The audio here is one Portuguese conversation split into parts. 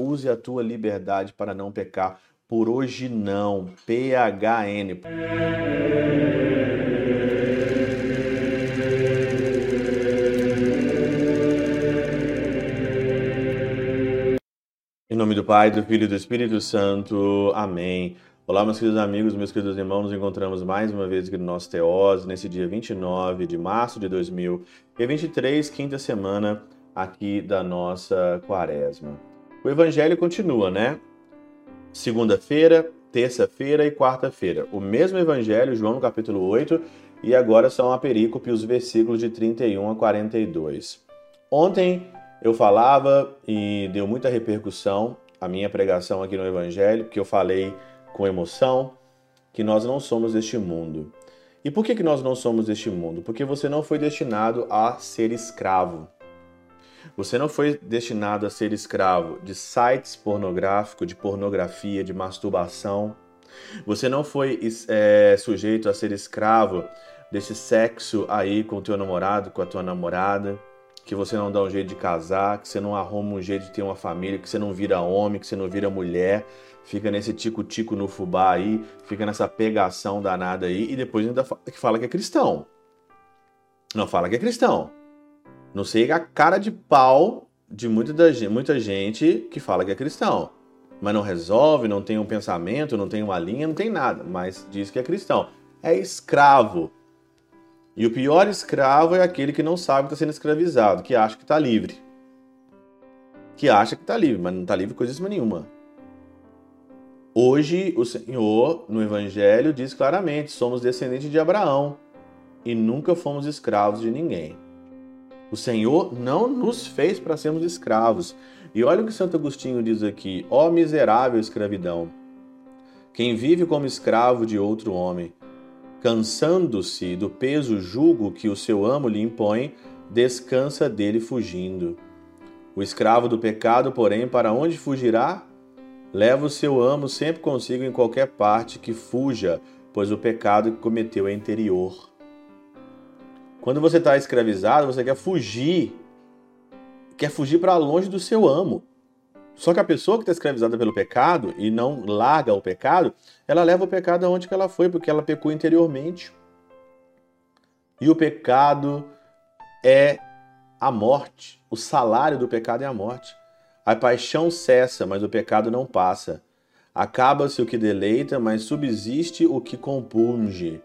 use a tua liberdade para não pecar. Por hoje não. PHN. Em nome do Pai, do Filho e do Espírito Santo. Amém. Olá, meus queridos amigos, meus queridos irmãos, nos encontramos mais uma vez aqui no nosso Teose, nesse dia 29 de março de 2023, quinta semana aqui da nossa quaresma. O evangelho continua, né? Segunda-feira, terça-feira e quarta-feira. O mesmo evangelho, João no capítulo 8, e agora são a perícope os versículos de 31 a 42. Ontem eu falava e deu muita repercussão a minha pregação aqui no evangelho, porque eu falei com emoção que nós não somos deste mundo. E por que, que nós não somos deste mundo? Porque você não foi destinado a ser escravo. Você não foi destinado a ser escravo de sites pornográficos, de pornografia, de masturbação. Você não foi é, sujeito a ser escravo desse sexo aí com o teu namorado, com a tua namorada, que você não dá um jeito de casar, que você não arruma um jeito de ter uma família, que você não vira homem, que você não vira mulher, fica nesse tico-tico no fubá aí, fica nessa pegação danada aí, e depois ainda fala que, fala que é cristão. Não fala que é cristão. Não sei a cara de pau de muita, muita gente que fala que é cristão. Mas não resolve, não tem um pensamento, não tem uma linha, não tem nada. Mas diz que é cristão. É escravo. E o pior escravo é aquele que não sabe que está sendo escravizado, que acha que está livre. Que acha que está livre, mas não está livre coisíssima nenhuma. Hoje, o Senhor, no Evangelho, diz claramente: somos descendentes de Abraão e nunca fomos escravos de ninguém. O Senhor não nos fez para sermos escravos. E olha o que Santo Agostinho diz aqui: ó oh, miserável escravidão! Quem vive como escravo de outro homem, cansando-se do peso jugo que o seu amo lhe impõe, descansa dele fugindo. O escravo do pecado, porém, para onde fugirá? Leva o seu amo sempre consigo em qualquer parte que fuja, pois o pecado que cometeu é interior. Quando você está escravizado, você quer fugir, quer fugir para longe do seu amo. Só que a pessoa que está escravizada pelo pecado e não larga o pecado, ela leva o pecado aonde que ela foi, porque ela pecou interiormente. E o pecado é a morte. O salário do pecado é a morte. A paixão cessa, mas o pecado não passa. Acaba-se o que deleita, mas subsiste o que compunge.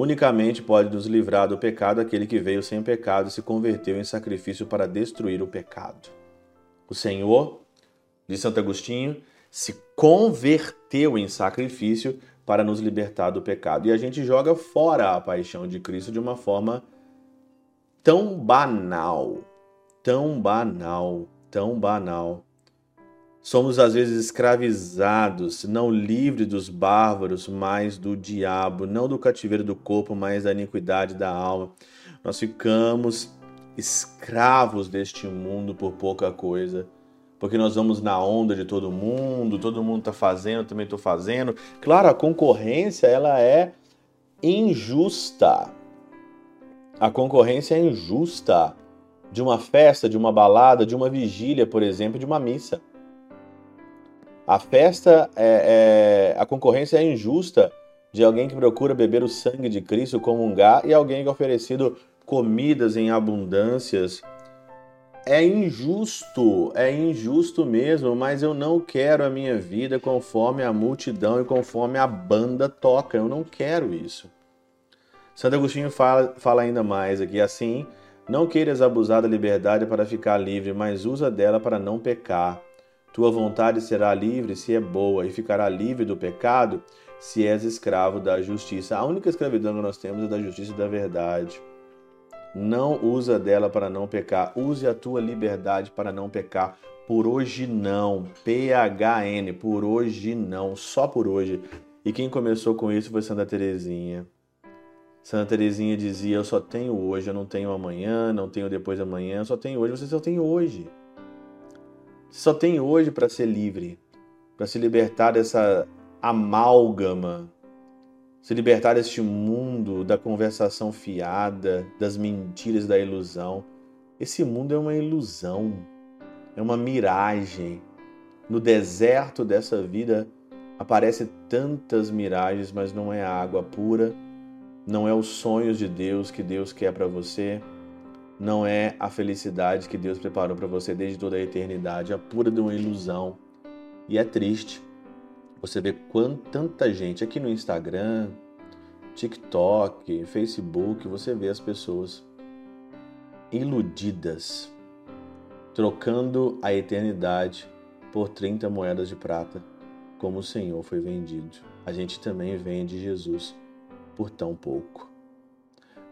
Unicamente pode nos livrar do pecado aquele que veio sem pecado e se converteu em sacrifício para destruir o pecado. O Senhor, de Santo Agostinho, se converteu em sacrifício para nos libertar do pecado. E a gente joga fora a paixão de Cristo de uma forma tão banal, tão banal tão banal. Somos às vezes escravizados, não livres dos bárbaros, mas do diabo, não do cativeiro do corpo, mas da iniquidade da alma. Nós ficamos escravos deste mundo por pouca coisa, porque nós vamos na onda de todo mundo, todo mundo está fazendo, também estou fazendo. Claro, a concorrência ela é injusta. A concorrência é injusta de uma festa, de uma balada, de uma vigília, por exemplo, de uma missa. A festa, é, é, a concorrência é injusta de alguém que procura beber o sangue de Cristo, comungar, e alguém que é oferecido comidas em abundâncias. É injusto, é injusto mesmo, mas eu não quero a minha vida conforme a multidão e conforme a banda toca. Eu não quero isso. Santo Agostinho fala, fala ainda mais aqui, assim, não queiras abusar da liberdade para ficar livre, mas usa dela para não pecar. Tua vontade será livre se é boa, e ficará livre do pecado se és escravo da justiça. A única escravidão que nós temos é da justiça e da verdade. Não usa dela para não pecar. Use a tua liberdade para não pecar. Por hoje não. PHN. Por hoje não. Só por hoje. E quem começou com isso foi Santa Teresinha. Santa Teresinha dizia: Eu só tenho hoje, eu não tenho amanhã, não tenho depois da manhã, eu só tenho hoje. Você só tem hoje. Você só tem hoje para ser livre, para se libertar dessa amálgama, se libertar deste mundo da conversação fiada, das mentiras, da ilusão. Esse mundo é uma ilusão, é uma miragem. No deserto dessa vida aparecem tantas miragens, mas não é água pura, não é os sonhos de Deus que Deus quer para você, não é a felicidade que Deus preparou para você desde toda a eternidade, é pura de uma ilusão. E é triste. Você vê quanta tanta gente aqui no Instagram, TikTok, Facebook, você vê as pessoas iludidas, trocando a eternidade por 30 moedas de prata, como o Senhor foi vendido. A gente também vende Jesus por tão pouco.